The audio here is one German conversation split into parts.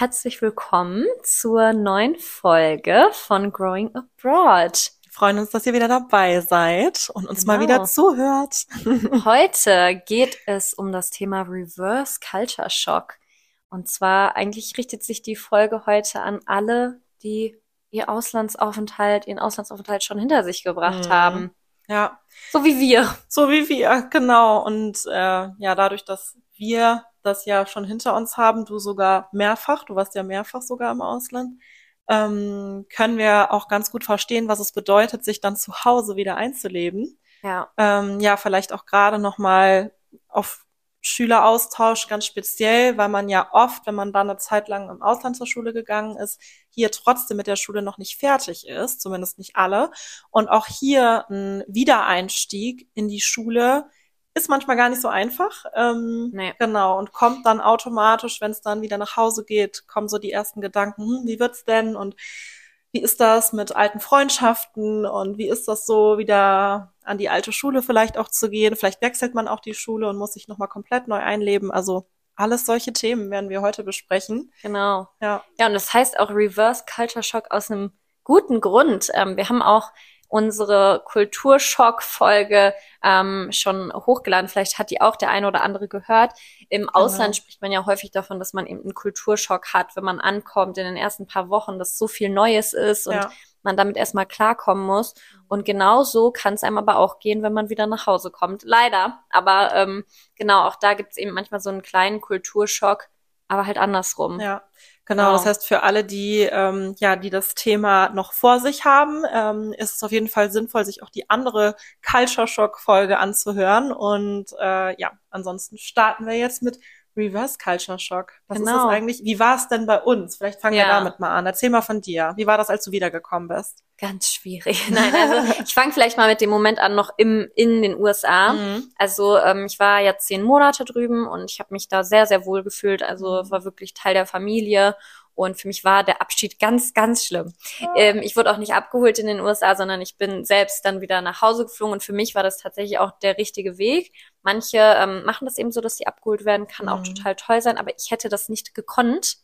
Herzlich willkommen zur neuen Folge von Growing Abroad. Wir freuen uns, dass ihr wieder dabei seid und uns genau. mal wieder zuhört. Heute geht es um das Thema Reverse Culture Shock. Und zwar eigentlich richtet sich die Folge heute an alle, die ihr Auslandsaufenthalt, ihren Auslandsaufenthalt schon hinter sich gebracht mhm. haben. Ja. So wie wir. So wie wir, genau. Und äh, ja, dadurch, dass wir das ja schon hinter uns haben, du sogar mehrfach, du warst ja mehrfach sogar im Ausland, ähm, können wir auch ganz gut verstehen, was es bedeutet, sich dann zu Hause wieder einzuleben. Ja. Ähm, ja, vielleicht auch gerade nochmal auf Schüleraustausch ganz speziell, weil man ja oft, wenn man dann eine Zeit lang im Ausland zur Schule gegangen ist, hier trotzdem mit der Schule noch nicht fertig ist, zumindest nicht alle. Und auch hier ein Wiedereinstieg in die Schule ist manchmal gar nicht so einfach. Ähm, nee. Genau. Und kommt dann automatisch, wenn es dann wieder nach Hause geht, kommen so die ersten Gedanken, hm, wie wird's denn? Und wie ist das mit alten Freundschaften und wie ist das so, wieder an die alte Schule vielleicht auch zu gehen? Vielleicht wechselt man auch die Schule und muss sich nochmal komplett neu einleben. Also alles solche Themen werden wir heute besprechen. Genau. Ja. Ja, und das heißt auch Reverse Culture Shock aus einem guten Grund. Ähm, wir haben auch unsere Kulturschock-Folge ähm, schon hochgeladen. Vielleicht hat die auch der eine oder andere gehört. Im genau. Ausland spricht man ja häufig davon, dass man eben einen Kulturschock hat, wenn man ankommt in den ersten paar Wochen, dass so viel Neues ist und ja. man damit erstmal klarkommen muss. Und genau so kann es einem aber auch gehen, wenn man wieder nach Hause kommt. Leider. Aber ähm, genau, auch da gibt es eben manchmal so einen kleinen Kulturschock, aber halt andersrum. Ja. Genau, das heißt für alle, die ähm, ja, die das Thema noch vor sich haben, ähm, ist es auf jeden Fall sinnvoll, sich auch die andere Culture Shock Folge anzuhören. Und äh, ja, ansonsten starten wir jetzt mit Reverse Culture Shock. Was genau. ist das genau. eigentlich? Wie war es denn bei uns? Vielleicht fangen ja. wir damit mal an. Erzähl mal von dir. Wie war das, als du wiedergekommen bist? Ganz schwierig. Nein, also ich fange vielleicht mal mit dem Moment an, noch im, in den USA. Mhm. Also ähm, ich war ja zehn Monate drüben und ich habe mich da sehr, sehr wohl gefühlt. Also mhm. war wirklich Teil der Familie und für mich war der Abschied ganz, ganz schlimm. Ja. Ähm, ich wurde auch nicht abgeholt in den USA, sondern ich bin selbst dann wieder nach Hause geflogen. Und für mich war das tatsächlich auch der richtige Weg. Manche ähm, machen das eben so, dass sie abgeholt werden, kann mhm. auch total toll sein. Aber ich hätte das nicht gekonnt,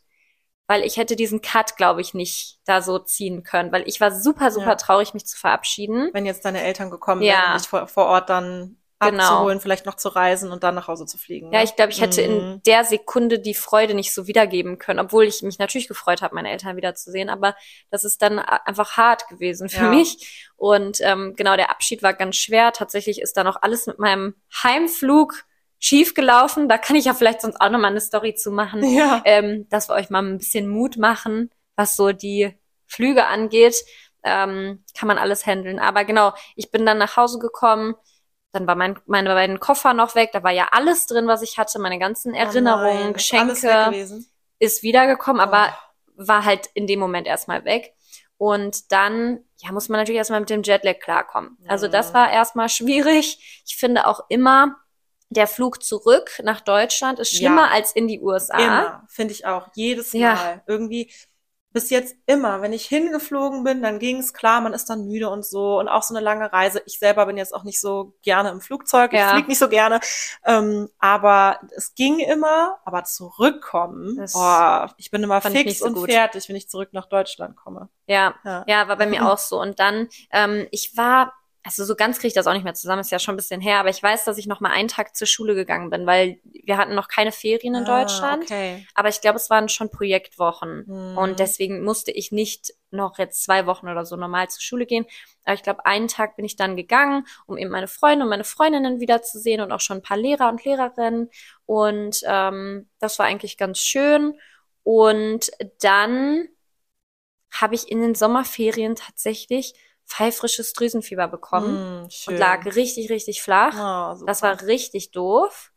weil ich hätte diesen Cut, glaube ich, nicht da so ziehen können. Weil ich war super, super ja. traurig, mich zu verabschieden. Wenn jetzt deine Eltern gekommen ja. wären dich vor, vor Ort dann genau. abzuholen, vielleicht noch zu reisen und dann nach Hause zu fliegen. Ja, ne? ich glaube, ich hätte mhm. in der Sekunde die Freude nicht so wiedergeben können, obwohl ich mich natürlich gefreut habe, meine Eltern wiederzusehen, aber das ist dann einfach hart gewesen für ja. mich. Und ähm, genau, der Abschied war ganz schwer. Tatsächlich ist dann auch alles mit meinem Heimflug schief gelaufen. Da kann ich ja vielleicht sonst auch nochmal eine Story zu machen, ja. ähm, dass wir euch mal ein bisschen Mut machen, was so die Flüge angeht. Ähm, kann man alles handeln. Aber genau, ich bin dann nach Hause gekommen dann war mein, meine beiden Koffer noch weg. Da war ja alles drin, was ich hatte. Meine ganzen oh Erinnerungen, oh nein, Geschenke. Ist wiedergekommen, aber oh. war halt in dem Moment erstmal weg. Und dann, ja, muss man natürlich erstmal mit dem Jetlag klarkommen. Also das war erstmal schwierig. Ich finde auch immer, der Flug zurück nach Deutschland ist schlimmer ja. als in die USA. Immer, finde ich auch. Jedes Mal. Ja. Irgendwie, bis jetzt immer, wenn ich hingeflogen bin, dann ging es klar, man ist dann müde und so und auch so eine lange Reise. Ich selber bin jetzt auch nicht so gerne im Flugzeug, ich ja. fliege nicht so gerne, ähm, aber es ging immer, aber zurückkommen, oh, ich bin immer fix so und gut. fertig, wenn ich zurück nach Deutschland komme. Ja, ja, ja war bei mir auch so. Und dann, ähm, ich war also so ganz kriege ich das auch nicht mehr zusammen, ist ja schon ein bisschen her, aber ich weiß, dass ich noch mal einen Tag zur Schule gegangen bin, weil wir hatten noch keine Ferien in ah, Deutschland. Okay. Aber ich glaube, es waren schon Projektwochen mhm. und deswegen musste ich nicht noch jetzt zwei Wochen oder so normal zur Schule gehen. Aber ich glaube, einen Tag bin ich dann gegangen, um eben meine Freunde und meine Freundinnen wiederzusehen und auch schon ein paar Lehrer und Lehrerinnen. Und ähm, das war eigentlich ganz schön. Und dann habe ich in den Sommerferien tatsächlich pfeifrisches Drüsenfieber bekommen mm, und lag richtig, richtig flach. Oh, das war richtig doof.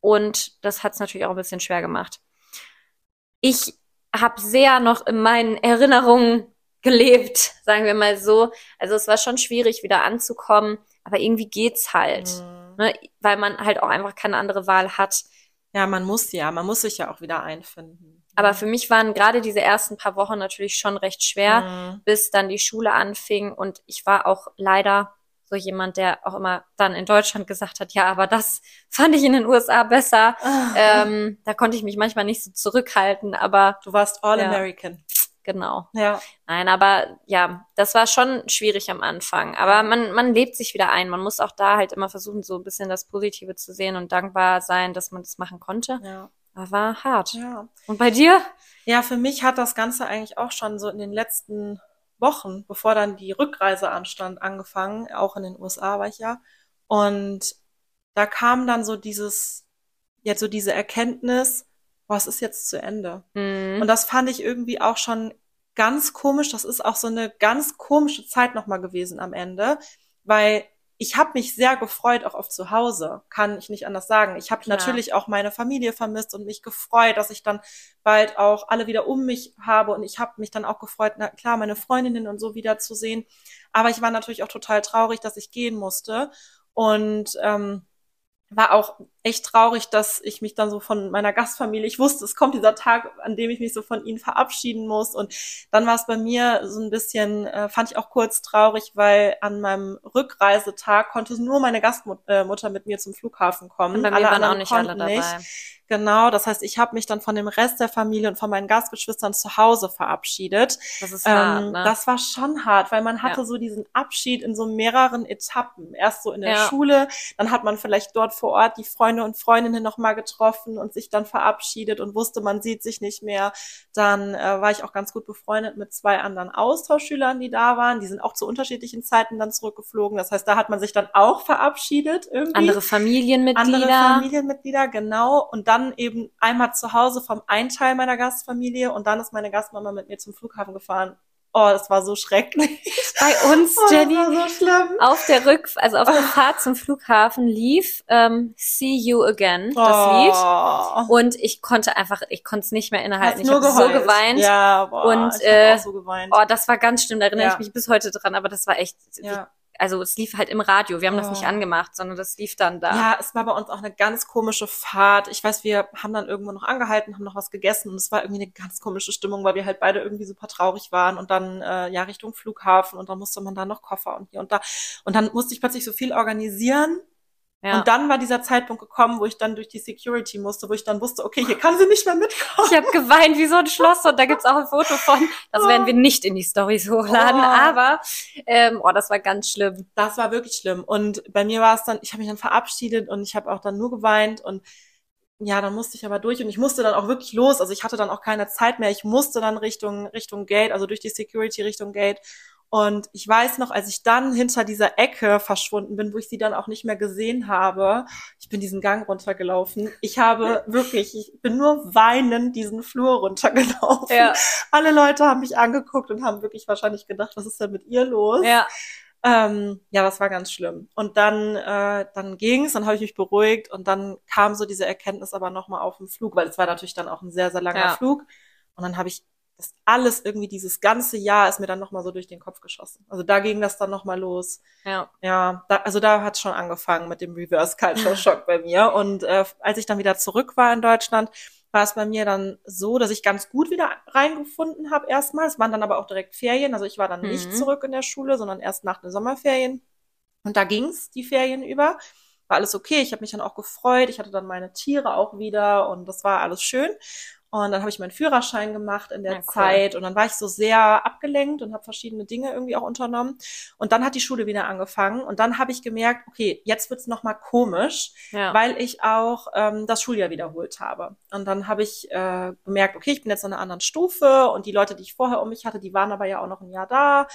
Und das hat es natürlich auch ein bisschen schwer gemacht. Ich habe sehr noch in meinen Erinnerungen gelebt, sagen wir mal so. Also es war schon schwierig, wieder anzukommen, aber irgendwie geht's halt. Mm. Ne? Weil man halt auch einfach keine andere Wahl hat. Ja, man muss ja, man muss sich ja auch wieder einfinden. Aber für mich waren gerade diese ersten paar Wochen natürlich schon recht schwer, mhm. bis dann die Schule anfing und ich war auch leider so jemand, der auch immer dann in Deutschland gesagt hat, ja, aber das fand ich in den USA besser. Ah. Ähm, da konnte ich mich manchmal nicht so zurückhalten, aber Du warst All Ja. American. genau. Ja. Nein, aber ja, das war schon schwierig am Anfang. Aber man, man lebt sich wieder ein. Man muss auch da halt immer versuchen, so ein bisschen das Positive zu sehen und dankbar sein, dass man das machen konnte. Ja. Aber war hart. Ja. Und bei dir? Ja, für mich hat das Ganze eigentlich auch schon so in den letzten Wochen, bevor dann die Rückreise anstand, angefangen. Auch in den USA war ich ja. Und da kam dann so dieses, jetzt so diese Erkenntnis, boah, es ist jetzt zu Ende. Hm. Und das fand ich irgendwie auch schon ganz komisch. Das ist auch so eine ganz komische Zeit nochmal gewesen am Ende, weil ich habe mich sehr gefreut, auch auf zu Hause, kann ich nicht anders sagen. Ich habe natürlich auch meine Familie vermisst und mich gefreut, dass ich dann bald auch alle wieder um mich habe. Und ich habe mich dann auch gefreut, na klar, meine Freundinnen und so wieder zu sehen. Aber ich war natürlich auch total traurig, dass ich gehen musste. Und ähm, war auch echt traurig, dass ich mich dann so von meiner Gastfamilie, ich wusste, es kommt dieser Tag, an dem ich mich so von ihnen verabschieden muss. Und dann war es bei mir so ein bisschen, äh, fand ich auch kurz traurig, weil an meinem Rückreisetag konnte nur meine Gastmutter mit mir zum Flughafen kommen. Und bei mir waren auch nicht alle dabei. Genau, das heißt, ich habe mich dann von dem Rest der Familie und von meinen Gastgeschwistern zu Hause verabschiedet. Das ist hart, Ähm, ne? Das war schon hart, weil man hatte Ja. so diesen Abschied in so mehreren Etappen. Erst so in der Ja. Schule, dann hat man vielleicht dort vor Ort die Freunde und Freundinnen nochmal getroffen und sich dann verabschiedet und wusste, man sieht sich nicht mehr. Dann äh, war ich auch ganz gut befreundet mit zwei anderen Austauschschülern, die da waren. Die sind auch zu unterschiedlichen Zeiten dann zurückgeflogen. Das heißt, da hat man sich dann auch verabschiedet irgendwie Andere Familienmitglieder. andere Familienmitglieder, genau. Und dann eben einmal zu Hause vom einen Teil meiner Gastfamilie und dann ist meine Gastmama mit mir zum Flughafen gefahren. Oh, das war so schrecklich. Bei uns, Oh, Jenny, so auf der Rück, also auf der Fahrt zum Flughafen lief ähm, See You Again, das Lied. oh. Und ich konnte einfach, ich konnte es nicht mehr innehalten. Hast Ich habe so geweint. Ja, boah, Und, ich äh, so geweint. Oh, das war ganz schlimm, da erinnere Ja. ich mich bis heute dran, aber das war echt, ja. Also es lief halt im Radio, wir haben das Oh. nicht angemacht, sondern das lief dann da. Ja, es war bei uns auch eine ganz komische Fahrt. Ich weiß, wir haben dann irgendwo noch angehalten, haben noch was gegessen und es war irgendwie eine ganz komische Stimmung, weil wir halt beide irgendwie super traurig waren und dann äh, ja Richtung Flughafen und dann musste man da noch Koffer und hier und da und dann musste ich plötzlich so viel organisieren Ja. und dann war dieser Zeitpunkt gekommen, wo ich dann durch die Security musste, wo ich dann wusste, okay, hier kann sie nicht mehr mitkommen. Ich habe geweint wie so ein Schloss und da gibt's auch ein Foto von. Das werden wir nicht in die Stories hochladen, Oh. aber ähm, oh, das war ganz schlimm. Das war wirklich schlimm. Und bei mir war es dann, ich habe mich dann verabschiedet und ich habe auch dann nur geweint und ja, dann musste ich aber durch und ich musste dann auch wirklich los. Also ich hatte dann auch keine Zeit mehr. Ich musste dann Richtung, Richtung Gate, also durch die Security Richtung Gate. Und ich weiß noch, als ich dann hinter dieser Ecke verschwunden bin, wo ich sie dann auch nicht mehr gesehen habe, ich bin diesen Gang runtergelaufen. Ich habe wirklich, ich bin nur weinend diesen Flur runtergelaufen. Ja, Alle Leute haben mich angeguckt und haben wirklich wahrscheinlich gedacht, was ist denn mit ihr los? ja. Ähm, ja, das war ganz schlimm. Und dann, äh, dann ging's, dann habe ich mich beruhigt und dann kam so diese Erkenntnis aber nochmal auf dem Flug, weil es war natürlich dann auch ein sehr, sehr langer Ja. Flug. Und dann habe ich das alles irgendwie, dieses ganze Jahr ist mir dann nochmal so durch den Kopf geschossen. Also da ging das dann nochmal los. ja. Ja, da, also da hat schon angefangen mit dem Reverse Culture Shock bei mir. Und äh, als ich dann wieder zurück war in Deutschland, war es bei mir dann so, dass ich ganz gut wieder reingefunden habe erstmal. Es waren dann aber auch direkt Ferien. Also ich war dann nicht Mhm. zurück in der Schule, sondern erst nach den Sommerferien. Und da ging's die Ferien über. War alles okay. Ich habe mich dann auch gefreut. Ich hatte dann meine Tiere auch wieder und das war alles schön. Und dann habe ich meinen Führerschein gemacht in der Ja, cool. Zeit und dann war ich so sehr abgelenkt und habe verschiedene Dinge irgendwie auch unternommen. Und dann hat die Schule wieder angefangen und dann habe ich gemerkt, okay, jetzt wird's noch mal komisch, ja. weil ich auch ähm, das Schuljahr wiederholt habe. Und dann habe ich äh, gemerkt, okay, ich bin jetzt in einer anderen Stufe und die Leute, die ich vorher um mich hatte, die waren aber ja auch noch ein Jahr da.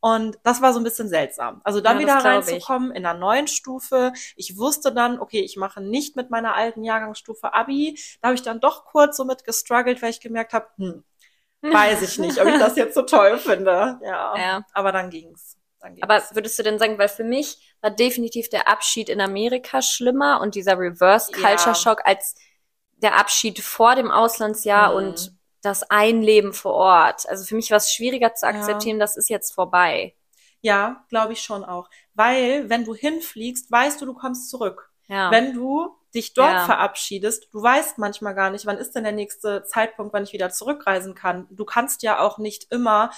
Und das war so ein bisschen seltsam. Also dann Ja, wieder glaub ich. reinzukommen in einer neuen Stufe. Ich wusste dann, okay, ich mache nicht mit meiner alten Jahrgangsstufe Abi. Da habe ich dann doch kurz so mit gestruggelt, weil ich gemerkt habe, hm, weiß ich nicht, ob ich das jetzt so toll finde. Ja. Ja. Aber dann ging's. Dann ging's. Aber würdest du denn sagen, weil für mich war definitiv der Abschied in Amerika schlimmer und dieser Reverse Ja. Culture Shock als der Abschied vor dem Auslandsjahr Mhm. und das Einleben vor Ort. Also für mich war es schwieriger zu Ja. akzeptieren, das ist jetzt vorbei. ja, glaube ich schon auch. Weil, wenn du hinfliegst, weißt du, du kommst zurück. Ja. Wenn du dich dort Ja. verabschiedest, du weißt manchmal gar nicht, wann ist denn der nächste Zeitpunkt, wann ich wieder zurückreisen kann. Du kannst ja auch nicht immer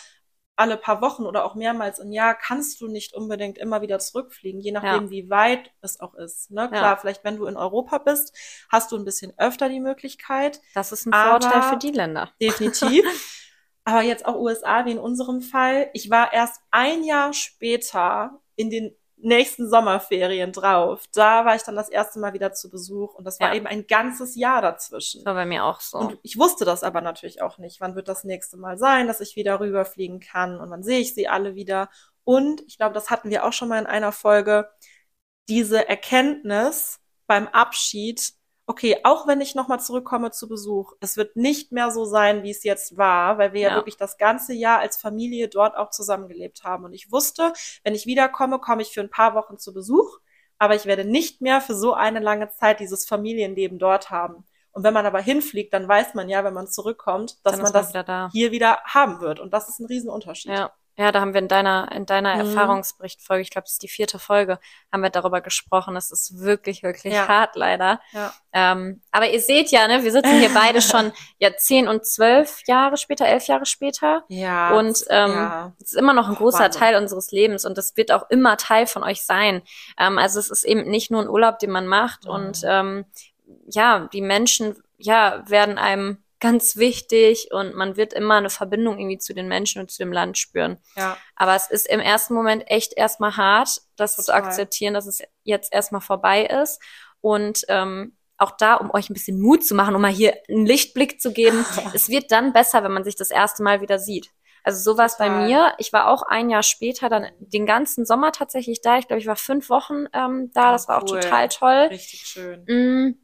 alle paar Wochen oder auch mehrmals im Jahr kannst du nicht unbedingt immer wieder zurückfliegen, je nachdem, ja. wie weit es auch ist. Ne? Klar, ja. vielleicht wenn du in Europa bist, hast du ein bisschen öfter die Möglichkeit. Das ist ein Vorteil für die Länder. Definitiv. aber jetzt auch USA, wie in unserem Fall. Ich war erst ein Jahr später in den nächsten Sommerferien drauf. Da war ich dann das erste Mal wieder zu Besuch und das war ja. eben ein ganzes Jahr dazwischen. War bei mir auch so. Und ich wusste das aber natürlich auch nicht. Wann wird das nächste Mal sein, dass ich wieder rüberfliegen kann und wann sehe ich sie alle wieder? Und ich glaube, das hatten wir auch schon mal in einer Folge, diese Erkenntnis beim Abschied, okay, auch wenn ich nochmal zurückkomme zu Besuch, es wird nicht mehr so sein, wie es jetzt war, weil wir ja. ja. wirklich das ganze Jahr als Familie dort auch zusammengelebt haben. Und ich wusste, wenn ich wiederkomme, komme ich für ein paar Wochen zu Besuch, aber ich werde nicht mehr für so eine lange Zeit dieses Familienleben dort haben. Und wenn man aber hinfliegt, dann weiß man ja, wenn man zurückkommt, dass dann man das wieder hier wieder haben wird. Und das ist ein Riesenunterschied. Ja. Ja, da haben wir in deiner, in deiner mhm. Erfahrungsberichtfolge, ich glaube, das ist die vierte Folge, haben wir darüber gesprochen. Es ist wirklich, wirklich ja. hart, leider. Ja. Ähm, aber ihr seht ja, ne, wir sitzen hier beide schon ja zehn und zwölf Jahre später, elf Jahre später. Ja. Und ähm, ja. es ist immer noch ein großer Wahnsinn. Teil unseres Lebens und das wird auch immer Teil von euch sein. Ähm, also es ist eben nicht nur ein Urlaub, den man macht mhm. und ähm, ja, die Menschen ja werden einem ganz wichtig und man wird immer eine Verbindung irgendwie zu den Menschen und zu dem Land spüren. Ja. Aber es ist im ersten Moment echt erstmal hart, das Total. zu akzeptieren, dass es jetzt erstmal vorbei ist. Und ähm, auch da, um euch ein bisschen Mut zu machen, um mal hier einen Lichtblick zu geben, es wird dann besser, wenn man sich das erste Mal wieder sieht. Also so war es bei mir. Ich war auch ein Jahr später dann den ganzen Sommer tatsächlich da. Ich glaube, ich war fünf Wochen ähm, da. Oh, das war cool. auch total toll. Richtig schön. Mm,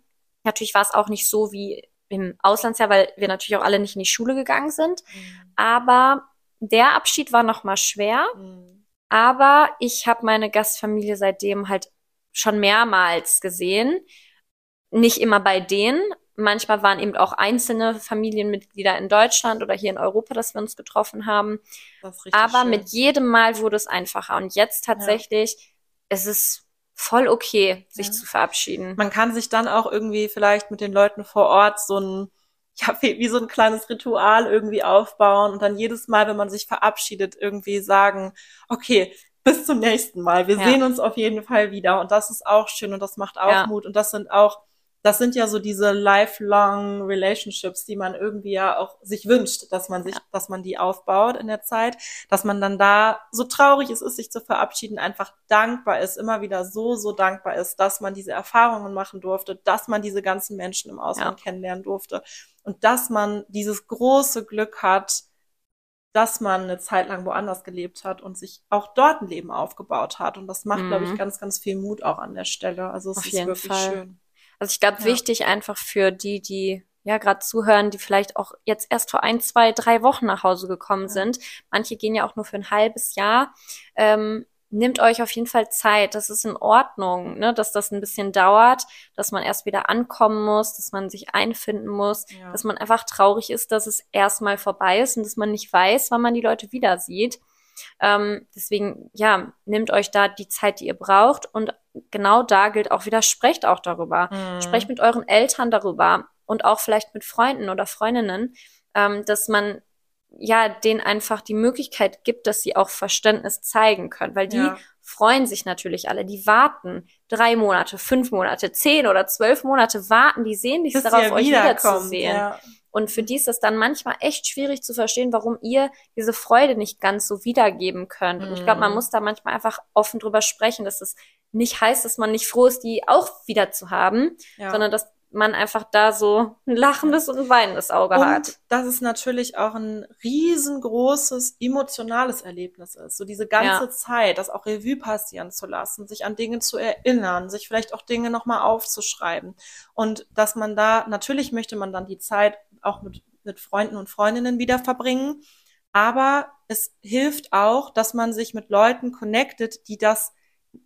natürlich war es auch nicht so wie im Auslandsjahr, weil wir natürlich auch alle nicht in die Schule gegangen sind. Mhm. Aber der Abschied war nochmal schwer. Mhm. Aber ich habe meine Gastfamilie seitdem halt schon mehrmals gesehen. Nicht immer bei denen. Manchmal waren eben auch einzelne Familienmitglieder in Deutschland oder hier in Europa, dass wir uns getroffen haben. Aber schön. mit jedem Mal wurde es einfacher. Und jetzt tatsächlich, ja. es ist voll okay, sich ja. zu verabschieden. Man kann sich dann auch irgendwie vielleicht mit den Leuten vor Ort so ein, ja, wie, so ein kleines Ritual irgendwie aufbauen und dann jedes Mal, wenn man sich verabschiedet, irgendwie sagen, okay, bis zum nächsten Mal. Wir ja. sehen uns auf jeden Fall wieder. Und das ist auch schön und das macht auch ja. Mut. Und das sind auch das sind ja so diese lifelong Relationships, die man irgendwie ja auch sich wünscht, dass man sich, ja. dass man die aufbaut in der Zeit, dass man dann da, so traurig es ist, sich zu verabschieden, einfach dankbar ist, immer wieder so, so dankbar ist, dass man diese Erfahrungen machen durfte, dass man diese ganzen Menschen im Ausland ja. kennenlernen durfte und dass man dieses große Glück hat, dass man eine Zeit lang woanders gelebt hat und sich auch dort ein Leben aufgebaut hat. Und das macht, mhm. glaube ich, ganz, ganz viel Mut auch an der Stelle. Also es Auf ist wirklich Fall. schön. Also ich glaube, ja. wichtig einfach für die, die ja gerade zuhören, die vielleicht auch jetzt erst vor ein, zwei, drei Wochen nach Hause gekommen ja. sind. Manche gehen ja auch nur für ein halbes Jahr. Ähm, nehmt euch auf jeden Fall Zeit. Das ist in Ordnung, ne? dass das ein bisschen dauert, dass man erst wieder ankommen muss, dass man sich einfinden muss, ja. dass man einfach traurig ist, dass es erstmal vorbei ist und dass man nicht weiß, wann man die Leute wieder sieht. Ähm, deswegen, ja, nehmt euch da die Zeit, die ihr braucht. Und genau da gilt auch wieder, sprecht auch darüber. Mhm. Sprecht mit euren Eltern darüber und auch vielleicht mit Freunden oder Freundinnen, ähm, dass man ja denen einfach die Möglichkeit gibt, dass sie auch Verständnis zeigen können, weil die ja. freuen sich natürlich alle. Die warten drei Monate, fünf Monate, zehn oder zwölf Monate warten, die sehen dich darauf, euch wiederzusehen. Ja. Und für die ist es dann manchmal echt schwierig zu verstehen, warum ihr diese Freude nicht ganz so wiedergeben könnt. Und ich glaube, man mhm. muss da manchmal einfach offen drüber sprechen, dass es nicht heißt, dass man nicht froh ist, die auch wieder zu haben, ja. sondern dass man einfach da so ein lachendes und ein weinendes Auge und hat. dass es natürlich auch ein riesengroßes emotionales Erlebnis ist. So diese ganze ja. Zeit, das auch Revue passieren zu lassen, sich an Dinge zu erinnern, sich vielleicht auch Dinge nochmal aufzuschreiben. Und dass man da, natürlich möchte man dann die Zeit auch mit, mit Freunden und Freundinnen wieder verbringen. Aber es hilft auch, dass man sich mit Leuten connectet, die das,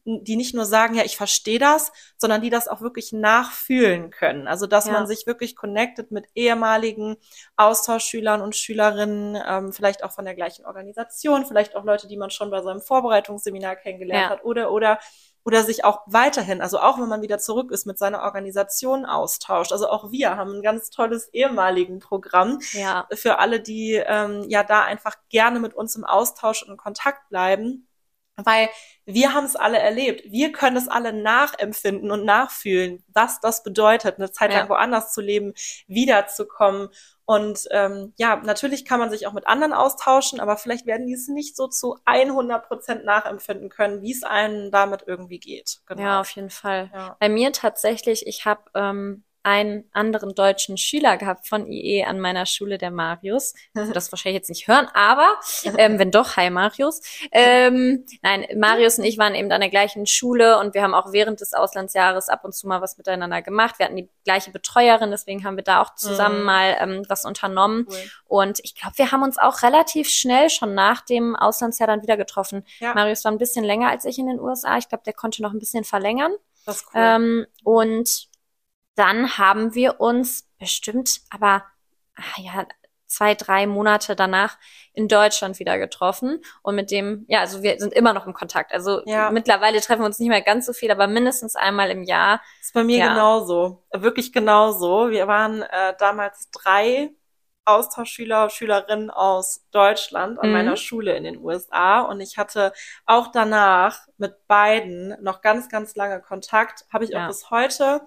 die nicht nur sagen, ja, ich verstehe das, sondern die das auch wirklich nachfühlen können. Also, dass ja. man sich wirklich connectet mit ehemaligen Austauschschülern und Schülerinnen, ähm, vielleicht auch von der gleichen Organisation, vielleicht auch Leute, die man schon bei seinem Vorbereitungsseminar kennengelernt ja. hat oder, oder, oder sich auch weiterhin, also auch wenn man wieder zurück ist, mit seiner Organisation austauscht. Also auch wir haben ein ganz tolles ehemaligen Programm ja. für alle, die ähm, ja da einfach gerne mit uns im Austausch und in Kontakt bleiben weil wir haben es alle erlebt. Wir können es alle nachempfinden und nachfühlen, was das bedeutet, eine Zeit lang ja. woanders zu leben, wiederzukommen. Und ähm, ja, natürlich kann man sich auch mit anderen austauschen, aber vielleicht werden die es nicht so zu 100 Prozent nachempfinden können, wie es einem damit irgendwie geht. Genau. Ja, auf jeden Fall. Ja. Bei mir tatsächlich, ich habe ähm, einen anderen deutschen Schüler gehabt von IE an meiner Schule, der Marius. Also das wahrscheinlich jetzt nicht hören, aber ähm, wenn doch, hi Marius. Ähm, nein, Marius und ich waren eben an der gleichen Schule und wir haben auch während des Auslandsjahres ab und zu mal was miteinander gemacht. Wir hatten die gleiche Betreuerin, deswegen haben wir da auch zusammen mhm. mal ähm, was unternommen. Cool. Und ich glaube, wir haben uns auch relativ schnell schon nach dem Auslandsjahr dann wieder getroffen. Ja. Marius war ein bisschen länger als ich in den USA. Ich glaube, der konnte noch ein bisschen verlängern. Das ist cool. Ähm, und dann haben wir uns bestimmt, aber ach ja, zwei, drei Monate danach in Deutschland wieder getroffen und mit dem, ja, also wir sind immer noch im Kontakt. Also ja. mittlerweile treffen wir uns nicht mehr ganz so viel, aber mindestens einmal im Jahr. Das ist bei mir ja. genauso, wirklich genauso. Wir waren äh, damals drei Austauschschüler, Schülerinnen aus Deutschland an mhm. meiner Schule in den USA und ich hatte auch danach mit beiden noch ganz, ganz lange Kontakt, habe ich ja. auch bis heute.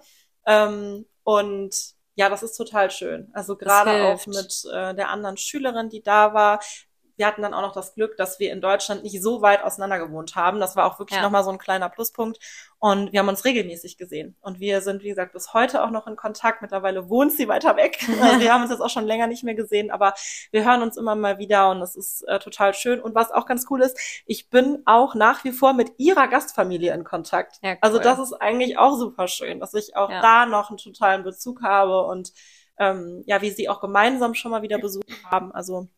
Ähm, und ja, das ist total schön. Also gerade auch mit äh, der anderen Schülerin, die da war, wir hatten dann auch noch das Glück, dass wir in Deutschland nicht so weit auseinander gewohnt haben. Das war auch wirklich ja. nochmal so ein kleiner Pluspunkt. Und wir haben uns regelmäßig gesehen. Und wir sind, wie gesagt, bis heute auch noch in Kontakt. Mittlerweile wohnt sie weiter weg. Also wir haben uns jetzt auch schon länger nicht mehr gesehen, aber wir hören uns immer mal wieder und das ist äh, total schön. Und was auch ganz cool ist, ich bin auch nach wie vor mit ihrer Gastfamilie in Kontakt. Ja, also cool. Also das ist eigentlich auch super schön, dass ich auch ja. da noch einen totalen Bezug habe und ähm, ja, wie sie auch gemeinsam schon mal wieder besucht haben. Also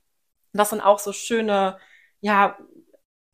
das sind auch so schöne, ja,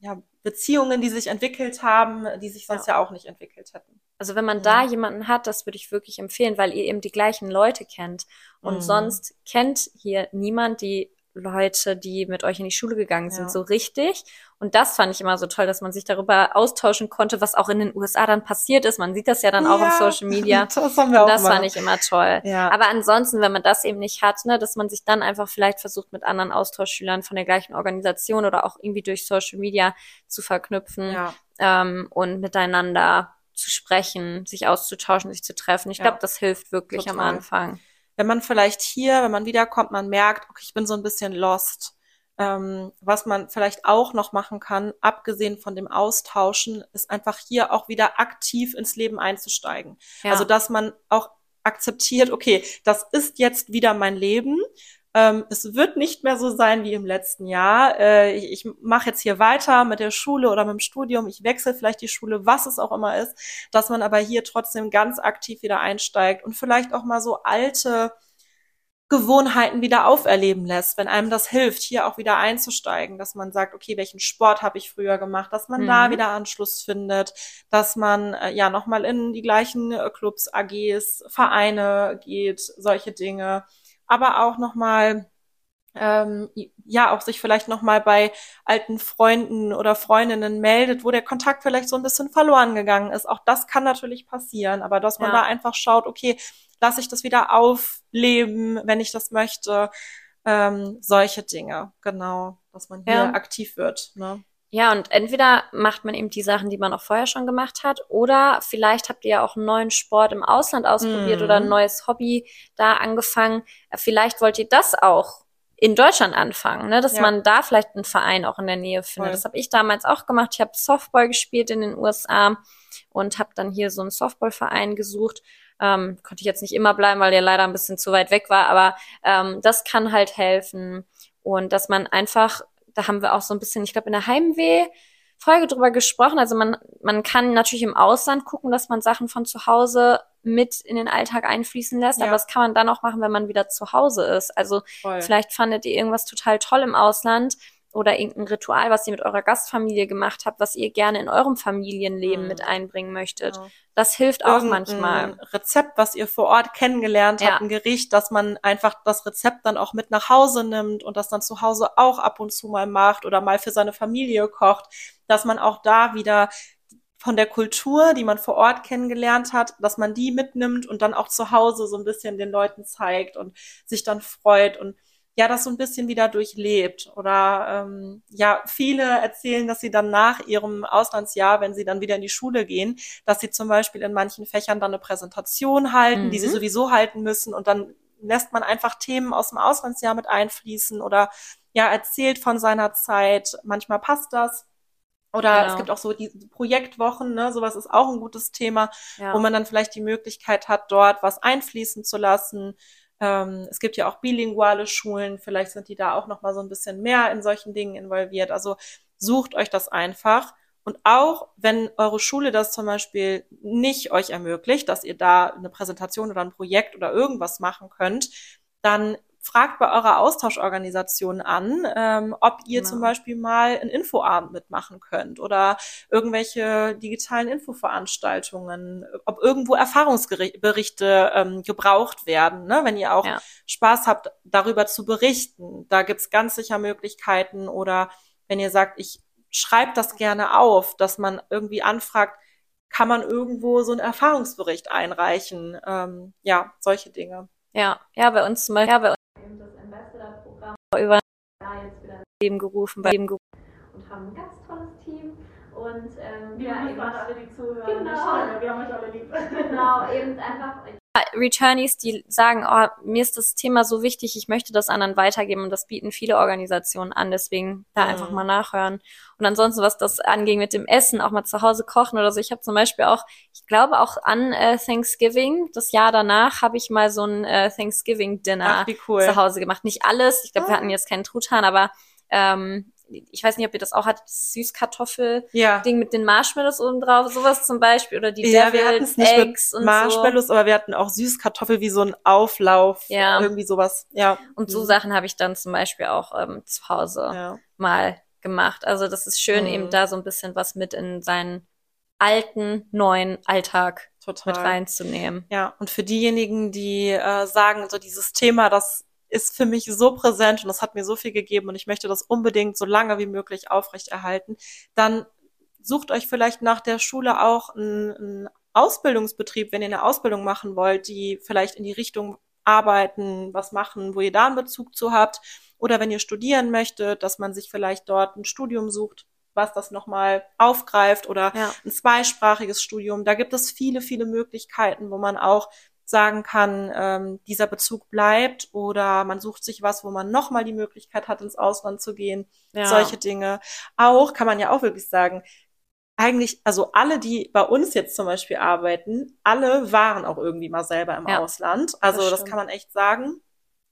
ja, Beziehungen, die sich entwickelt haben, die sich sonst ja, ja auch nicht entwickelt hätten. Also wenn man ja. da jemanden hat, das würde ich wirklich empfehlen, weil ihr eben die gleichen Leute kennt. Und mhm. sonst kennt hier niemand die Leute, die mit euch in die Schule gegangen sind, ja. so richtig. Und das fand ich immer so toll, dass man sich darüber austauschen konnte, was auch in den USA dann passiert ist. Man sieht das ja dann auch ja, auf Social Media. Das, haben wir auch das mal. fand ich immer toll. Ja. Aber ansonsten, wenn man das eben nicht hat, ne, dass man sich dann einfach vielleicht versucht, mit anderen Austauschschülern von der gleichen Organisation oder auch irgendwie durch Social Media zu verknüpfen ähm, und miteinander zu sprechen, sich auszutauschen, sich zu treffen. Ich glaube, das hilft wirklich Total. am Anfang wenn man vielleicht hier, wenn man wiederkommt, man merkt, okay, ich bin so ein bisschen lost. Ähm, was man vielleicht auch noch machen kann, abgesehen von dem Austauschen, ist einfach hier auch wieder aktiv ins Leben einzusteigen. Ja. Also, dass man auch akzeptiert, okay, das ist jetzt wieder mein Leben ähm, es wird nicht mehr so sein wie im letzten Jahr. Äh, ich ich mache jetzt hier weiter mit der Schule oder mit dem Studium. Ich wechsle vielleicht die Schule, was es auch immer ist, dass man aber hier trotzdem ganz aktiv wieder einsteigt und vielleicht auch mal so alte Gewohnheiten wieder auferleben lässt, wenn einem das hilft, hier auch wieder einzusteigen, dass man sagt, okay, welchen Sport habe ich früher gemacht, dass man mhm. da wieder Anschluss findet, dass man äh, ja nochmal in die gleichen äh, Clubs, AGs, Vereine geht, solche Dinge aber auch nochmal ähm, ja auch sich vielleicht noch mal bei alten Freunden oder Freundinnen meldet, wo der Kontakt vielleicht so ein bisschen verloren gegangen ist. Auch das kann natürlich passieren, aber dass man ja. da einfach schaut, okay, lasse ich das wieder aufleben, wenn ich das möchte. Ähm, solche Dinge, genau, dass man hier ja. aktiv wird. Ne? Ja, und entweder macht man eben die Sachen, die man auch vorher schon gemacht hat, oder vielleicht habt ihr ja auch einen neuen Sport im Ausland ausprobiert mm. oder ein neues Hobby da angefangen. Vielleicht wollt ihr das auch in Deutschland anfangen, ne? dass ja. man da vielleicht einen Verein auch in der Nähe findet. Voll. Das habe ich damals auch gemacht. Ich habe Softball gespielt in den USA und habe dann hier so einen Softballverein gesucht. Ähm, konnte ich jetzt nicht immer bleiben, weil der leider ein bisschen zu weit weg war, aber ähm, das kann halt helfen. Und dass man einfach da haben wir auch so ein bisschen, ich glaube, in der Heimweh Folge drüber gesprochen. Also man, man kann natürlich im Ausland gucken, dass man Sachen von zu Hause mit in den Alltag einfließen lässt, ja. aber das kann man dann auch machen, wenn man wieder zu Hause ist. Also Voll. vielleicht fandet ihr irgendwas total toll im Ausland oder irgendein Ritual, was ihr mit eurer Gastfamilie gemacht habt, was ihr gerne in eurem Familienleben mhm. mit einbringen möchtet. Ja. Das hilft auch Irgendein manchmal. Rezept, was ihr vor Ort kennengelernt habt, ja. ein Gericht, dass man einfach das Rezept dann auch mit nach Hause nimmt und das dann zu Hause auch ab und zu mal macht oder mal für seine Familie kocht, dass man auch da wieder von der Kultur, die man vor Ort kennengelernt hat, dass man die mitnimmt und dann auch zu Hause so ein bisschen den Leuten zeigt und sich dann freut und ja, das so ein bisschen wieder durchlebt. Oder ähm, ja, viele erzählen, dass sie dann nach ihrem Auslandsjahr, wenn sie dann wieder in die Schule gehen, dass sie zum Beispiel in manchen Fächern dann eine Präsentation halten, mhm. die sie mhm. sowieso halten müssen und dann lässt man einfach Themen aus dem Auslandsjahr mit einfließen oder ja, erzählt von seiner Zeit. Manchmal passt das. Oder genau. es gibt auch so die Projektwochen, ne, sowas ist auch ein gutes Thema, ja. wo man dann vielleicht die Möglichkeit hat, dort was einfließen zu lassen. Ähm, es gibt ja auch bilinguale Schulen, vielleicht sind die da auch noch so ein bisschen mehr in solchen Dingen involviert. Also sucht euch das einfach. Und auch wenn eure Schule das zum Beispiel nicht euch ermöglicht, dass ihr da eine Präsentation oder ein Projekt oder irgendwas machen könnt, dann fragt bei eurer Austauschorganisation an, ähm, ob ihr genau. zum Beispiel mal einen Infoabend mitmachen könnt oder irgendwelche digitalen Infoveranstaltungen, ob irgendwo Erfahrungsberichte ähm, gebraucht werden, ne? wenn ihr auch ja. Spaß habt, darüber zu berichten. Da gibt's ganz sicher Möglichkeiten oder wenn ihr sagt, ich schreibe das gerne auf, dass man irgendwie anfragt, kann man irgendwo so einen Erfahrungsbericht einreichen? Ähm, ja, solche Dinge. Ja, ja, bei uns zum Beispiel, ja, bei uns über jetzt wieder Leben gerufen, bei Leben gerufen und haben ein ganz tolles Team. Und ähm, wir ja, eben, alle, die zuhören. Genau. Wir haben euch alle lieb. Genau, eben einfach Returnees, die sagen, oh, mir ist das Thema so wichtig, ich möchte das anderen weitergeben und das bieten viele Organisationen an, deswegen da mhm. einfach mal nachhören. Und ansonsten, was das anging mit dem Essen, auch mal zu Hause kochen oder so. Ich habe zum Beispiel auch, ich glaube auch an äh, Thanksgiving, das Jahr danach, habe ich mal so ein äh, Thanksgiving-Dinner cool. zu Hause gemacht. Nicht alles, ich glaube, wir ah. hatten jetzt keinen Truthahn, aber ähm, ich weiß nicht, ob ihr das auch hattet, das Süßkartoffel-Ding ja. mit den Marshmallows oben drauf, sowas zum Beispiel, oder die ja, Devils, wir es nicht Eggs mit Marshmallows, so. aber wir hatten auch Süßkartoffel wie so ein Auflauf, ja. irgendwie sowas, ja. Und so mhm. Sachen habe ich dann zum Beispiel auch ähm, zu Hause ja. mal gemacht. Also das ist schön, mhm. eben da so ein bisschen was mit in seinen alten, neuen Alltag Total. mit reinzunehmen. Ja, und für diejenigen, die äh, sagen, so dieses Thema, das ist für mich so präsent und das hat mir so viel gegeben und ich möchte das unbedingt so lange wie möglich aufrechterhalten, dann sucht euch vielleicht nach der Schule auch einen, Ausbildungsbetrieb, wenn ihr eine Ausbildung machen wollt, die vielleicht in die Richtung arbeiten, was machen, wo ihr da einen Bezug zu habt. Oder wenn ihr studieren möchtet, dass man sich vielleicht dort ein Studium sucht, was das nochmal aufgreift oder ja. ein zweisprachiges Studium. Da gibt es viele, viele Möglichkeiten, wo man auch sagen kann, ähm, dieser Bezug bleibt oder man sucht sich was, wo man nochmal die Möglichkeit hat, ins Ausland zu gehen. Ja. Solche Dinge. Auch kann man ja auch wirklich sagen, eigentlich, also alle, die bei uns jetzt zum Beispiel arbeiten, alle waren auch irgendwie mal selber im ja, Ausland. Also das, das kann man echt sagen.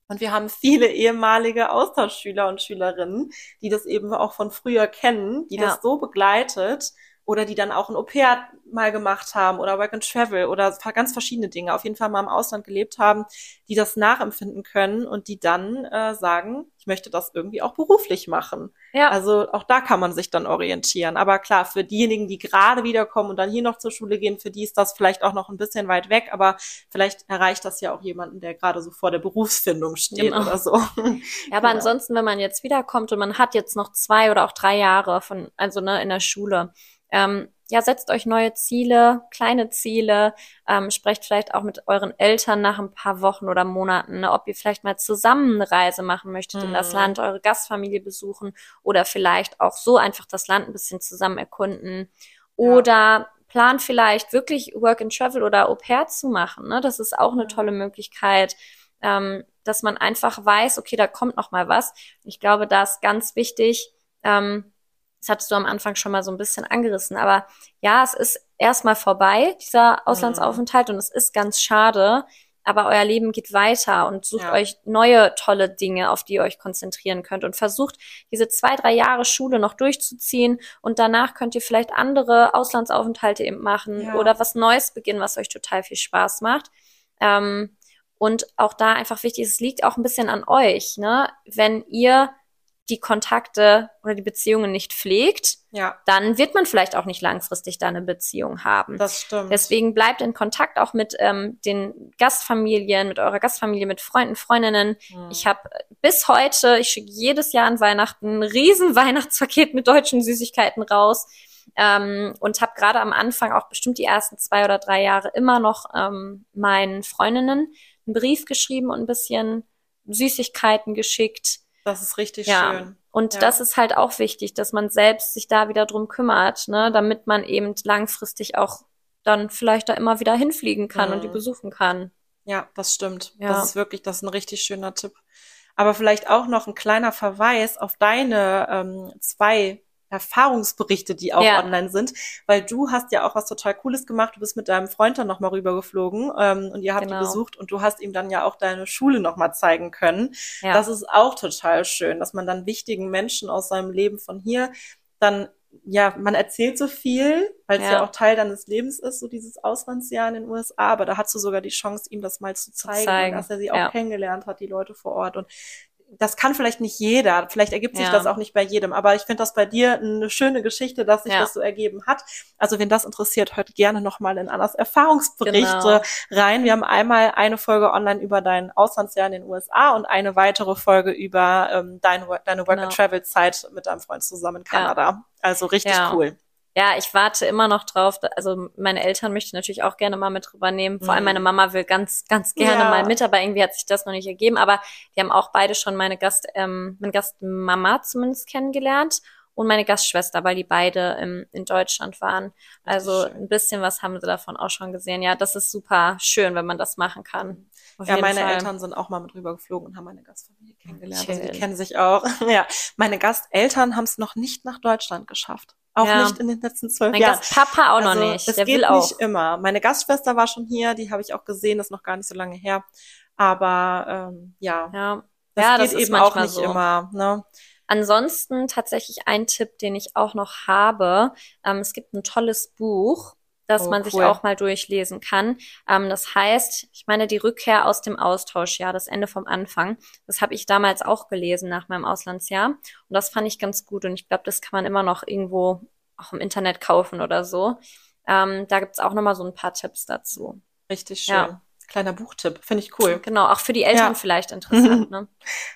Und wir haben viele ehemalige Austauschschüler und Schülerinnen, die das eben auch von früher kennen, die ja. das so begleitet oder die dann auch ein Au-pair mal gemacht haben oder Work and Travel oder ganz verschiedene Dinge, auf jeden Fall mal im Ausland gelebt haben, die das nachempfinden können und die dann äh, sagen, ich möchte das irgendwie auch beruflich machen. Ja. Also auch da kann man sich dann orientieren. Aber klar, für diejenigen, die gerade wiederkommen und dann hier noch zur Schule gehen, für die ist das vielleicht auch noch ein bisschen weit weg, aber vielleicht erreicht das ja auch jemanden, der gerade so vor der Berufsfindung steht genau. oder so. Ja, aber genau. ansonsten, wenn man jetzt wiederkommt und man hat jetzt noch zwei oder auch drei Jahre von, also ne, in der Schule, ähm, ja, setzt euch neue Ziele, kleine Ziele, ähm, sprecht vielleicht auch mit euren Eltern nach ein paar Wochen oder Monaten, ne, ob ihr vielleicht mal zusammen eine Reise machen möchtet mhm. in das mhm. Land, eure Gastfamilie besuchen oder vielleicht auch so einfach das Land ein bisschen zusammen erkunden. Oder ja. plant vielleicht wirklich Work and Travel oder Au pair zu machen. Ne? Das ist auch eine tolle Möglichkeit, ähm, dass man einfach weiß, okay, da kommt noch mal was. Ich glaube, da ist ganz wichtig, ähm, das hattest du am Anfang schon mal so ein bisschen angerissen. Aber ja, es ist erstmal vorbei, dieser Auslandsaufenthalt, mhm. und es ist ganz schade. Aber euer Leben geht weiter und sucht ja. euch neue tolle Dinge, auf die ihr euch konzentrieren könnt und versucht, diese zwei, drei Jahre Schule noch durchzuziehen und danach könnt ihr vielleicht andere Auslandsaufenthalte eben machen ja. oder was Neues beginnen, was euch total viel Spaß macht. Ähm, und auch da einfach wichtig, es liegt auch ein bisschen an euch, ne? Wenn ihr die Kontakte oder die Beziehungen nicht pflegt, ja. dann wird man vielleicht auch nicht langfristig da eine Beziehung haben. Das stimmt. Deswegen bleibt in Kontakt auch mit ähm, den Gastfamilien, mit eurer Gastfamilie, mit Freunden, Freundinnen. Hm. Ich habe bis heute, ich schicke jedes Jahr an Weihnachten ein riesen Weihnachtspaket mit deutschen Süßigkeiten raus. Ähm, und habe gerade am Anfang auch bestimmt die ersten zwei oder drei Jahre immer noch ähm, meinen Freundinnen einen Brief geschrieben und ein bisschen Süßigkeiten geschickt. Das ist richtig ja. schön. Und ja. das ist halt auch wichtig, dass man selbst sich da wieder drum kümmert, ne, damit man eben langfristig auch dann vielleicht da immer wieder hinfliegen kann mhm. und die mhm. besuchen kann. Ja, das stimmt. Ja. Das ist wirklich, das ist ein richtig schöner Tipp. Aber vielleicht auch noch ein kleiner Verweis auf deine ähm, zwei Erfahrungsberichte, die auch ja. online sind, weil du hast ja auch was total Cooles gemacht. Du bist mit deinem Freund dann nochmal rübergeflogen ähm, und ihr habt genau. ihn besucht und du hast ihm dann ja auch deine Schule nochmal zeigen können. Ja. Das ist auch total schön, dass man dann wichtigen Menschen aus seinem Leben von hier dann ja, man erzählt so viel, weil es ja. ja. auch Teil deines Lebens ist, so dieses Auslandsjahr in den USA, aber da hast du sogar die Chance, ihm das mal zu zeigen, zeigen. dass er sie auch ja. kennengelernt hat, die Leute vor Ort. Und das kann vielleicht nicht jeder, vielleicht ergibt sich ja. das auch nicht bei jedem, aber ich finde das bei dir eine schöne Geschichte, dass sich ja. das so ergeben hat. Also wenn das interessiert, hört gerne nochmal in Annas Erfahrungsberichte genau. rein. Wir haben einmal eine Folge online über dein Auslandsjahr in den USA und eine weitere Folge über ähm, deine, deine Work-and-Travel-Zeit genau. mit deinem Freund zusammen in Kanada. Ja. Also richtig cool ja, ich warte immer noch drauf. Also meine Eltern möchte ich natürlich auch gerne mal mit drüber nehmen. Vor allem mhm. meine Mama will ganz, ganz gerne ja. mal mit, aber irgendwie hat sich das noch nicht ergeben. Aber die haben auch beide schon meine Gast, ähm, meine Gastmama zumindest kennengelernt und meine Gastschwester, weil die beide im, in Deutschland waren. Also ein bisschen was haben sie davon auch schon gesehen. Ja, das ist super schön, wenn man das machen kann. Auf ja, meine Fall. Eltern sind auch mal mit rübergeflogen und haben meine Gastfamilie kennengelernt. Also die kennen sich auch. ja, meine Gasteltern haben es noch nicht nach Deutschland geschafft. Auch ja. nicht in den letzten zwölf Jahren. Papa auch also, noch nicht. Das Der geht nicht immer. Meine Gastschwester war schon hier, die habe ich auch gesehen, das ist noch gar nicht so lange her. Aber ähm, ja, ja. das ja, geht das eben auch nicht so. immer. Ne? Ansonsten tatsächlich ein Tipp, den ich auch noch habe. Ähm, es gibt ein tolles Buch dass oh, man cool. sich auch mal durchlesen kann. Ähm, das heißt, ich meine, die Rückkehr aus dem Austausch, ja, das Ende vom Anfang. Das habe ich damals auch gelesen nach meinem Auslandsjahr. Und das fand ich ganz gut. Und ich glaube, das kann man immer noch irgendwo auch im Internet kaufen oder so. Ähm, da gibt's auch nochmal so ein paar Tipps dazu. Richtig schön. Ja kleiner Buchtipp. Finde ich cool. Genau, auch für die Eltern ja. vielleicht interessant. Ne?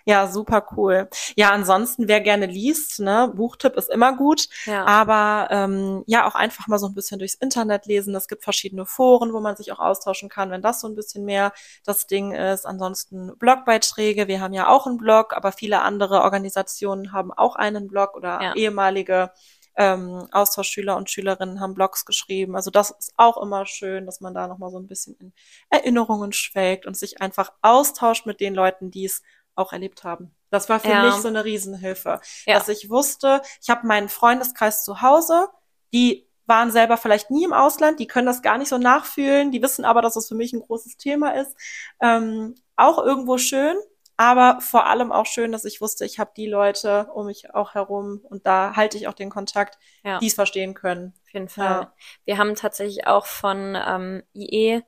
ja, super cool. Ja, ansonsten, wer gerne liest, ne, Buchtipp ist immer gut. Ja. Aber ähm, ja, auch einfach mal so ein bisschen durchs Internet lesen. Es gibt verschiedene Foren, wo man sich auch austauschen kann, wenn das so ein bisschen mehr das Ding ist. Ansonsten Blogbeiträge. Wir haben ja auch einen Blog, aber viele andere Organisationen haben auch einen Blog oder ja. ehemalige ähm, Austauschschüler und Schülerinnen haben Blogs geschrieben. Also das ist auch immer schön, dass man da nochmal so ein bisschen in Erinnerungen schwelgt und sich einfach austauscht mit den Leuten, die es auch erlebt haben. Das war für ja. mich so eine Riesenhilfe, ja. dass ich wusste, ich habe meinen Freundeskreis zu Hause, die waren selber vielleicht nie im Ausland, die können das gar nicht so nachfühlen, die wissen aber, dass es das für mich ein großes Thema ist. Ähm, auch irgendwo schön, aber vor allem auch schön, dass ich wusste, ich habe die Leute um mich auch herum und da halte ich auch den Kontakt, ja. die es verstehen können. Auf jeden Fall. Ja. Wir haben tatsächlich auch von ähm, IE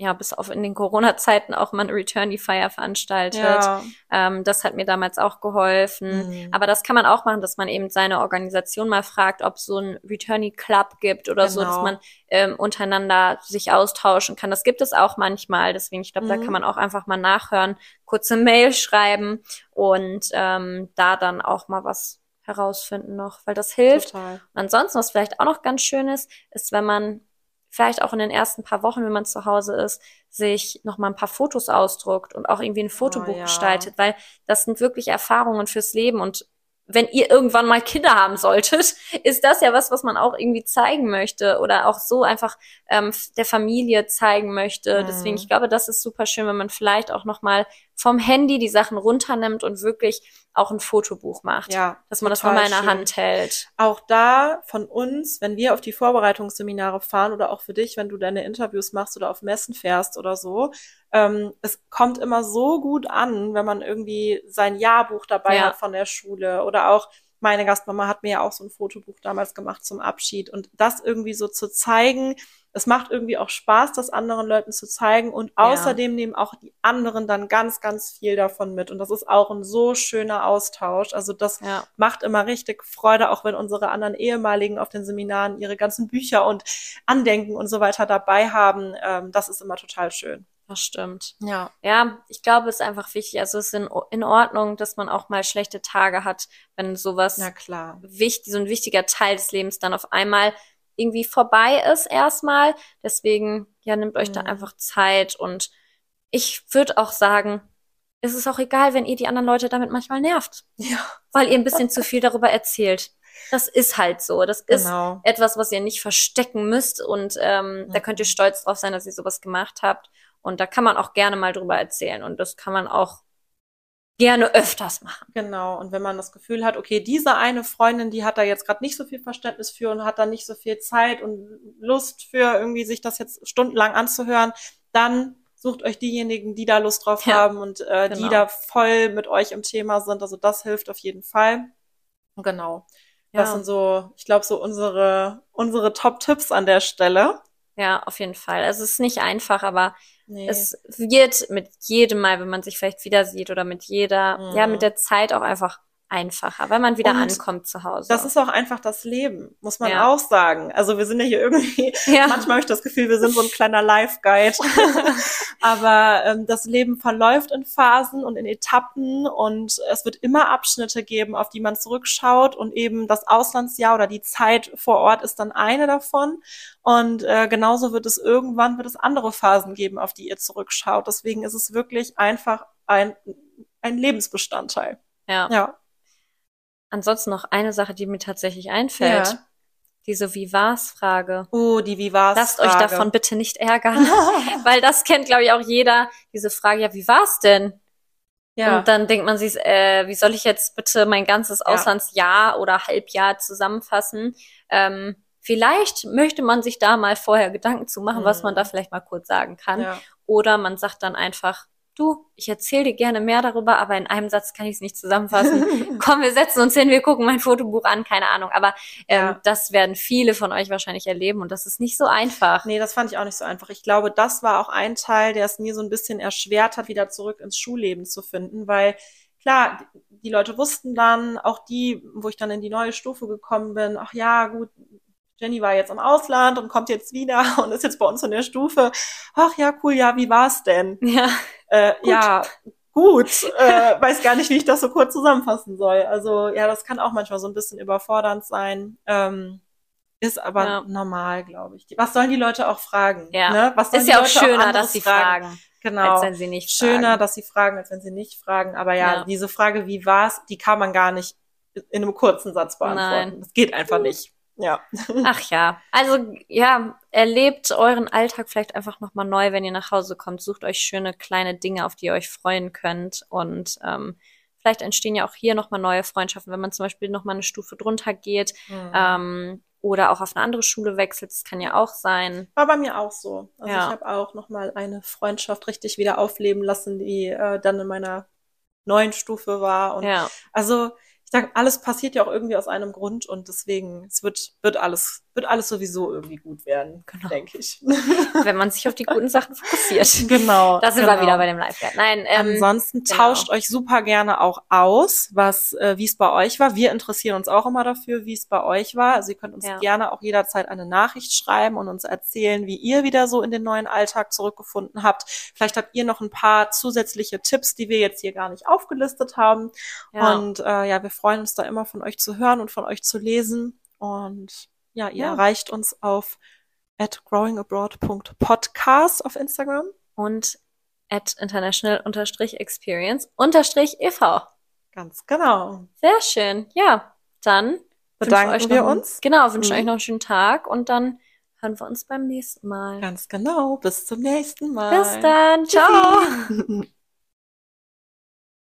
ja, bis auf in den Corona-Zeiten auch mal eine Returnee-Feier veranstaltet. Ja. Ähm, das hat mir damals auch geholfen. Mhm. Aber das kann man auch machen, dass man eben seine Organisation mal fragt, ob es so ein Returnee-Club gibt oder genau. so, dass genau. man ähm, untereinander sich austauschen kann. Das gibt es auch manchmal. Deswegen, ich glaube, mhm. da kann man auch einfach mal nachhören, kurze Mail schreiben und ähm, da dann auch mal was herausfinden noch, weil das hilft. Total. Und ansonsten, was vielleicht auch noch ganz schön ist, ist, wenn man vielleicht auch in den ersten paar Wochen, wenn man zu Hause ist, sich noch mal ein paar Fotos ausdruckt und auch irgendwie ein Fotobuch oh, ja. gestaltet, weil das sind wirklich Erfahrungen fürs Leben und wenn ihr irgendwann mal Kinder haben solltet, ist das ja was, was man auch irgendwie zeigen möchte oder auch so einfach ähm, der Familie zeigen möchte. Mhm. Deswegen, ich glaube, das ist super schön, wenn man vielleicht auch noch mal vom Handy die Sachen runternimmt und wirklich auch ein Fotobuch macht. Ja, dass man das mal in der Hand hält. Auch da von uns, wenn wir auf die Vorbereitungsseminare fahren oder auch für dich, wenn du deine Interviews machst oder auf Messen fährst oder so, ähm, es kommt immer so gut an, wenn man irgendwie sein Jahrbuch dabei ja. hat von der Schule oder auch meine Gastmama hat mir ja auch so ein Fotobuch damals gemacht zum Abschied und das irgendwie so zu zeigen, es macht irgendwie auch Spaß, das anderen Leuten zu zeigen und außerdem ja. nehmen auch die anderen dann ganz, ganz viel davon mit und das ist auch ein so schöner Austausch. Also das ja. macht immer richtig Freude, auch wenn unsere anderen ehemaligen auf den Seminaren ihre ganzen Bücher und Andenken und so weiter dabei haben. Ähm, das ist immer total schön. Das stimmt. Ja. Ja, ich glaube, es ist einfach wichtig. Also es ist in, in Ordnung, dass man auch mal schlechte Tage hat, wenn sowas Na klar. wichtig, so ein wichtiger Teil des Lebens dann auf einmal irgendwie vorbei ist erstmal. Deswegen, ja, nehmt euch da Mhm. einfach Zeit und ich würde auch sagen, es ist auch egal, wenn ihr die anderen Leute damit manchmal nervt, Ja. weil ihr ein bisschen zu viel darüber erzählt. Das ist halt so. Das ist Genau. etwas, was ihr nicht verstecken müsst und ähm, da Mhm. könnt ihr stolz drauf sein, dass ihr sowas gemacht habt. Und da kann man auch gerne mal drüber erzählen und das kann man auch gerne öfters machen. Genau. Und wenn man das Gefühl hat, okay, diese eine Freundin, die hat da jetzt gerade nicht so viel Verständnis für und hat da nicht so viel Zeit und Lust für irgendwie sich das jetzt stundenlang anzuhören, dann sucht euch diejenigen, die da Lust drauf Ja, haben und äh, die genau. da voll mit euch im Thema sind. Also das hilft auf jeden Fall. Genau. Das Ja. sind so, ich glaube, so unsere, unsere Top-Tipps an der Stelle. Ja, auf jeden Fall. Also es ist nicht einfach, aber Nee. es wird mit jedem Mal, wenn man sich vielleicht wieder sieht oder mit jeder, Mhm. ja, mit der Zeit auch einfach einfacher, weil man wieder Und ankommt zu Hause. das ist auch einfach das Leben, muss man Ja. auch sagen. Also wir sind ja hier irgendwie, ja. manchmal habe ich das Gefühl, wir sind so ein kleiner Live-Guide. Aber ähm, das Leben verläuft in Phasen und in Etappen und es wird immer Abschnitte geben, auf die man zurückschaut und eben das Auslandsjahr oder die Zeit vor Ort ist dann eine davon. Und äh, genauso wird es irgendwann wird es andere Phasen geben, auf die ihr zurückschaut. Deswegen ist es wirklich einfach ein, ein Lebensbestandteil. ja. Ja. Ansonsten noch eine Sache, die mir tatsächlich einfällt. Ja. Diese Wie war's Frage. Oh, die Wie war's Lasst euch Frage. davon bitte nicht ärgern. Weil das kennt, glaube ich, auch jeder, diese Frage, ja, wie war's denn? ja. Und dann denkt man sich, äh, wie soll ich jetzt bitte mein ganzes Ja. Auslandsjahr oder Halbjahr zusammenfassen? Ähm, vielleicht möchte man sich da mal vorher Gedanken zu machen, was Mhm. man da vielleicht mal kurz sagen kann. ja. Oder man sagt dann einfach, du, ich erzähle dir gerne mehr darüber, aber in einem Satz kann ich es nicht zusammenfassen. Komm, wir setzen uns hin, wir gucken mein Fotobuch an, keine Ahnung. Aber ähm, Ja. das werden viele von euch wahrscheinlich erleben und das ist nicht so einfach. Nee, das fand ich auch nicht so einfach. Ich glaube, das war auch ein Teil, der es mir so ein bisschen erschwert hat, wieder zurück ins Schulleben zu finden, weil klar, die Leute wussten dann, auch die, wo ich dann in die neue Stufe gekommen bin, ach ja, gut, Jenny war jetzt im Ausland und kommt jetzt wieder und ist jetzt bei uns in der Stufe. Ach ja, cool, ja, wie war's denn? Ja, Äh, ja, gut, äh, weiß gar nicht, wie ich das so kurz zusammenfassen soll. Also ja, das kann auch manchmal so ein bisschen überfordernd sein. Ähm, ist aber Ja. normal, glaube ich. Was sollen die Leute auch fragen? Ja. Ne? Was ist ja auch Leute schöner, anderes dass sie fragen, Genau. als wenn sie nicht Schöner, fragen. dass sie fragen, als wenn sie nicht fragen. Aber ja, Ja. diese Frage, wie war's, die kann man gar nicht in einem kurzen Satz beantworten. Nein. Das geht einfach nicht. Ja. Ach ja, also ja, erlebt euren Alltag vielleicht einfach nochmal neu, wenn ihr nach Hause kommt. Sucht euch schöne kleine Dinge, auf die ihr euch freuen könnt. Und ähm, vielleicht entstehen ja auch hier nochmal neue Freundschaften, wenn man zum Beispiel nochmal eine Stufe drunter geht Mhm. ähm, oder auch auf eine andere Schule wechselt. Das kann ja auch sein. War bei mir auch so. Also Ja. ich habe auch noch mal eine Freundschaft richtig wieder aufleben lassen, die äh, dann in meiner neuen Stufe war. Und Ja, also alles passiert ja auch irgendwie aus einem Grund und deswegen es wird wird alles wird alles sowieso irgendwie gut werden, Genau. denke ich. wenn man sich auf die guten Sachen fokussiert. genau. Da sind genau. wir wieder bei dem Live-Guide. Nein, ähm, Ansonsten genau. tauscht euch super gerne auch aus, was äh, wie es bei euch war. Wir interessieren uns auch immer dafür, wie es bei euch war. Also ihr könnt uns Ja. gerne auch jederzeit eine Nachricht schreiben und uns erzählen, wie ihr wieder so in den neuen Alltag zurückgefunden habt. Vielleicht habt ihr noch ein paar zusätzliche Tipps, die wir jetzt hier gar nicht aufgelistet haben. ja. Und äh, ja, wir freuen uns da immer von euch zu hören und von euch zu lesen. Und ja, ihr Ja. erreicht uns auf at growingabroad.podcast auf Instagram. und at international-experience-ev. Ganz genau. Sehr schön. Ja, dann Bedanken wir noch einen- uns. Genau, wünschen Mhm. euch noch einen schönen Tag und dann hören wir uns beim nächsten Mal. Ganz genau. Bis zum nächsten Mal. Bis dann. Ciao.